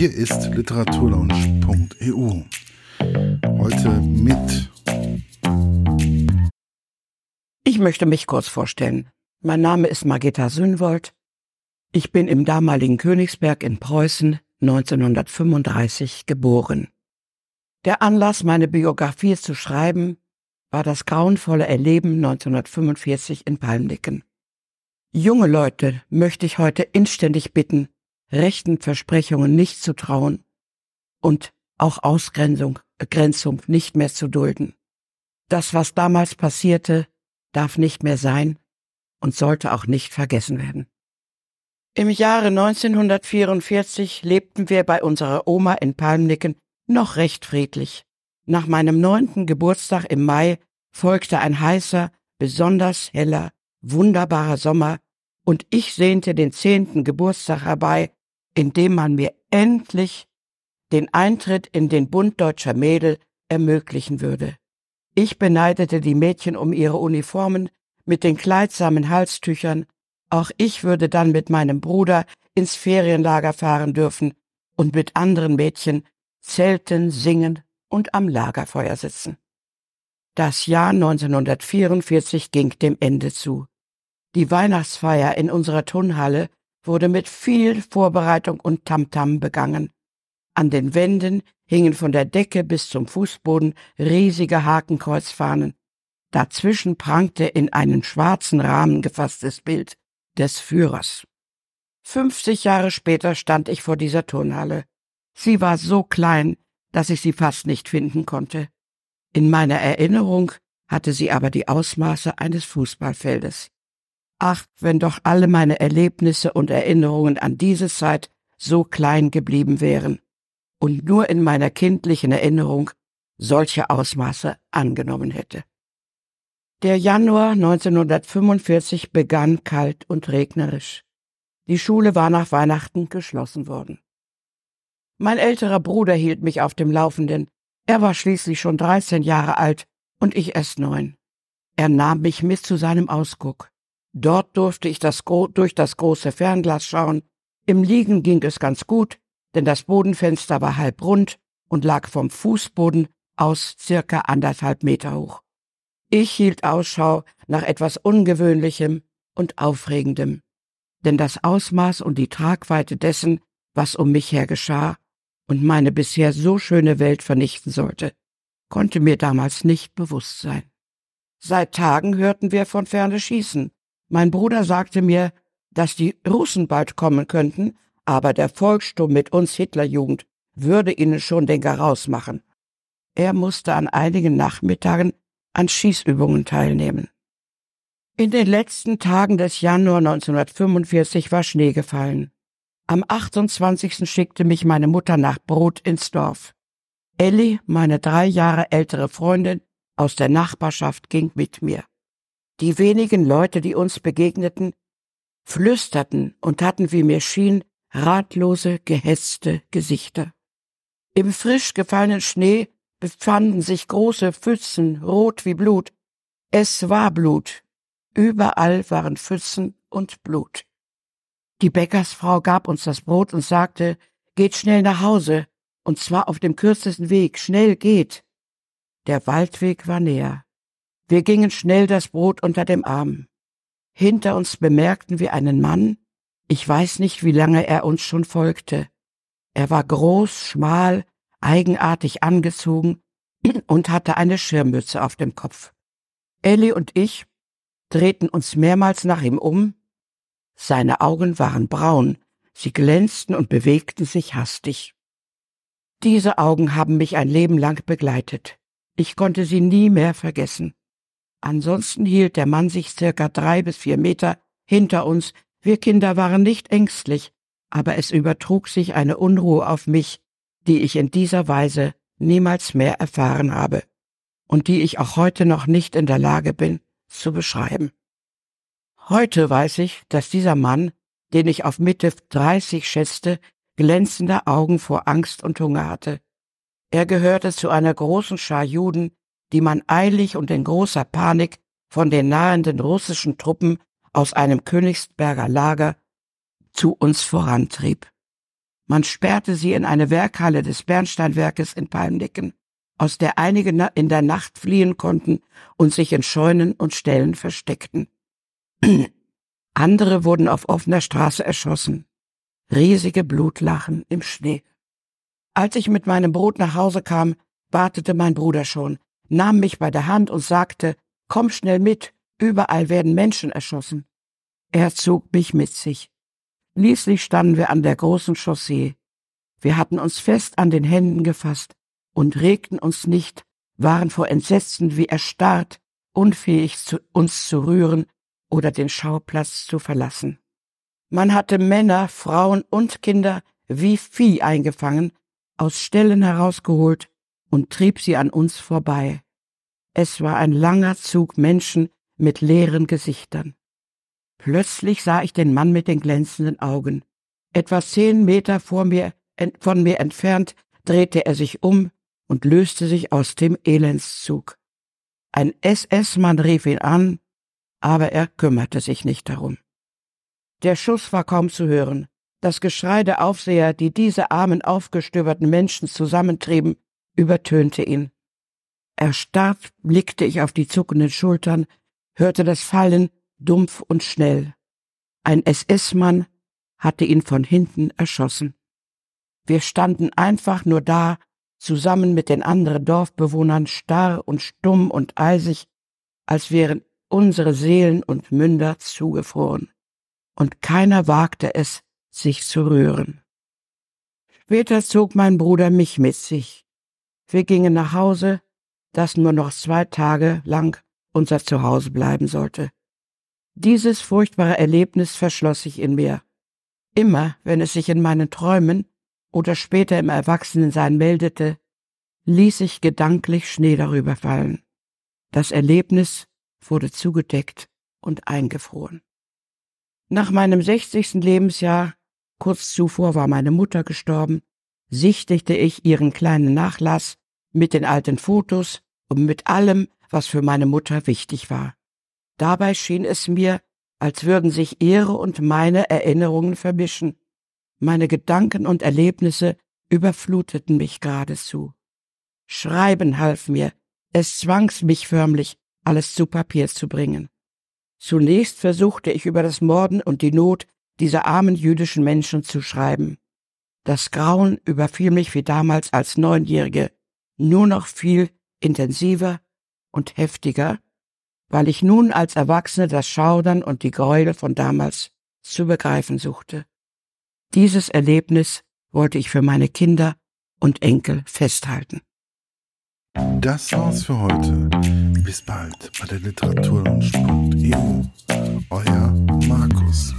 Hier ist literaturlaunch.eu. Heute mit. Ich möchte mich kurz vorstellen. Mein Name ist Margita Sünwold. Ich bin im damaligen Königsberg in Preußen 1935 geboren. Der Anlass, meine Biografie zu schreiben, war das grauenvolle Erleben 1945 in Palmnicken. Junge Leute möchte ich heute inständig bitten, rechten Versprechungen nicht zu trauen und auch Ausgrenzung Grenzung nicht mehr zu dulden. Das, was damals passierte, darf nicht mehr sein und sollte auch nicht vergessen werden. Im Jahre 1944 lebten wir bei unserer Oma in Palmnicken noch recht friedlich. Nach meinem neunten Geburtstag im Mai folgte ein heißer, besonders heller, wunderbarer Sommer, und ich sehnte den zehnten Geburtstag herbei, in dem man mir endlich den Eintritt in den Bund deutscher Mädel ermöglichen würde. Ich beneidete die Mädchen um ihre Uniformen mit den kleidsamen Halstüchern, auch ich würde dann mit meinem Bruder ins Ferienlager fahren dürfen und mit anderen Mädchen zelten, singen und am Lagerfeuer sitzen. Das Jahr 1944 ging dem Ende zu. Die Weihnachtsfeier in unserer Turnhalle wurde mit viel Vorbereitung und Tamtam begangen. An den Wänden hingen von der Decke bis zum Fußboden riesige Hakenkreuzfahnen. Dazwischen prangte in einen schwarzen Rahmen gefasstes Bild des Führers. Fünfzig Jahre später stand ich vor dieser Turnhalle. Sie war so klein, dass ich sie fast nicht finden konnte. In meiner Erinnerung hatte sie aber die Ausmaße eines Fußballfeldes. Ach, wenn doch alle meine Erlebnisse und Erinnerungen an diese Zeit so klein geblieben wären und nur in meiner kindlichen Erinnerung solche Ausmaße angenommen hätte. Der Januar 1945 begann kalt und regnerisch. Die Schule war nach Weihnachten geschlossen worden. Mein älterer Bruder hielt mich auf dem Laufenden. Er war schließlich schon 13 Jahre alt und ich erst neun. Er nahm mich mit zu seinem Ausguck. Dort durfte ich das durch das große Fernglas schauen. Im Liegen ging es ganz gut, denn das Bodenfenster war halb rund und lag vom Fußboden aus circa anderthalb Meter hoch. Ich hielt Ausschau nach etwas Ungewöhnlichem und Aufregendem, denn das Ausmaß und die Tragweite dessen, was um mich her geschah und meine bisher so schöne Welt vernichten sollte, konnte mir damals nicht bewusst sein. Seit Tagen hörten wir von ferne Schießen, mein Bruder sagte mir, dass die Russen bald kommen könnten, aber der Volkssturm mit uns Hitlerjugend würde ihnen schon den Garaus machen. Er musste an einigen Nachmittagen an Schießübungen teilnehmen. In den letzten Tagen des Januar 1945 war Schnee gefallen. Am 28. schickte mich meine Mutter nach Brot ins Dorf. Elli, meine drei Jahre ältere Freundin aus der Nachbarschaft, ging mit mir. Die wenigen Leute, die uns begegneten, flüsterten und hatten, wie mir schien, ratlose, gehetzte Gesichter. Im frisch gefallenen Schnee befanden sich große Pfützen, rot wie Blut. Es war Blut. Überall waren Pfützen und Blut. Die Bäckersfrau gab uns das Brot und sagte, geht schnell nach Hause, und zwar auf dem kürzesten Weg, schnell geht. Der Waldweg war näher. Wir gingen schnell das Brot unter dem Arm. Hinter uns bemerkten wir einen Mann, ich weiß nicht, wie lange er uns schon folgte. Er war groß, schmal, eigenartig angezogen und hatte eine Schirmmütze auf dem Kopf. Ellie und ich drehten uns mehrmals nach ihm um. Seine Augen waren braun, sie glänzten und bewegten sich hastig. Diese Augen haben mich ein Leben lang begleitet. Ich konnte sie nie mehr vergessen. Ansonsten hielt der Mann sich circa drei bis vier Meter hinter uns. Wir Kinder waren nicht ängstlich, aber es übertrug sich eine Unruhe auf mich, die ich in dieser Weise niemals mehr erfahren habe und die ich auch heute noch nicht in der Lage bin zu beschreiben. Heute weiß ich, dass dieser Mann, den ich auf Mitte 30 schätzte, glänzende Augen vor Angst und Hunger hatte. Er gehörte zu einer großen Schar Juden, die man eilig und in großer Panik von den nahenden russischen Truppen aus einem Königsberger Lager zu uns vorantrieb. Man sperrte sie in eine Werkhalle des Bernsteinwerkes in Palmnicken, aus der einige in der Nacht fliehen konnten und sich in Scheunen und Ställen versteckten. Andere wurden auf offener Straße erschossen. Riesige Blutlachen im Schnee. Als ich mit meinem Brot nach Hause kam, wartete mein Bruder schon, nahm mich bei der Hand und sagte, komm schnell mit, überall werden Menschen erschossen. Er zog mich mit sich. Schließlich standen wir an der großen Chaussee. Wir hatten uns fest an den Händen gefasst und regten uns nicht, waren vor Entsetzen wie erstarrt, unfähig zu, uns zu rühren oder den Schauplatz zu verlassen. Man hatte Männer, Frauen und Kinder wie Vieh eingefangen, aus Ställen herausgeholt und trieb sie an uns vorbei. Es war ein langer Zug Menschen mit leeren Gesichtern. Plötzlich sah ich den Mann mit den glänzenden Augen. Etwa zehn Meter vor mir, von mir entfernt drehte er sich um und löste sich aus dem Elendszug. Ein SS-Mann rief ihn an, aber er kümmerte sich nicht darum. Der Schuss war kaum zu hören. Das Geschrei der Aufseher, die diese armen, aufgestöberten Menschen zusammentrieben, übertönte ihn. Erstarrt blickte ich auf die zuckenden Schultern, hörte das Fallen dumpf und schnell. Ein SS-Mann hatte ihn von hinten erschossen. Wir standen einfach nur da, zusammen mit den anderen Dorfbewohnern starr und stumm und eisig, als wären unsere Seelen und Münder zugefroren. Und keiner wagte es, sich zu rühren. Später zog mein Bruder mich mit sich. Wir gingen nach Hause, das nur noch zwei Tage lang unser Zuhause bleiben sollte. Dieses furchtbare Erlebnis verschloss sich in mir. Immer, wenn es sich in meinen Träumen oder später im Erwachsenensein meldete, ließ ich gedanklich Schnee darüber fallen. Das Erlebnis wurde zugedeckt und eingefroren. Nach meinem sechzigsten Lebensjahr, kurz zuvor war meine Mutter gestorben, sichtigte ich ihren kleinen Nachlass mit den alten Fotos und mit allem, was für meine Mutter wichtig war. Dabei schien es mir, als würden sich ihre und meine Erinnerungen vermischen. Meine Gedanken und Erlebnisse überfluteten mich geradezu. Schreiben half mir, es zwangs mich förmlich, alles zu Papier zu bringen. Zunächst versuchte ich über das Morden und die Not dieser armen jüdischen Menschen zu schreiben. Das Grauen überfiel mich wie damals als Neunjährige, nur noch viel intensiver und heftiger, weil ich nun als Erwachsene das Schaudern und die Gräuel von damals zu begreifen suchte. Dieses Erlebnis wollte ich für meine Kinder und Enkel festhalten. Das war's für heute. Bis bald bei der Literaturlaunch.eu. Euer Markus.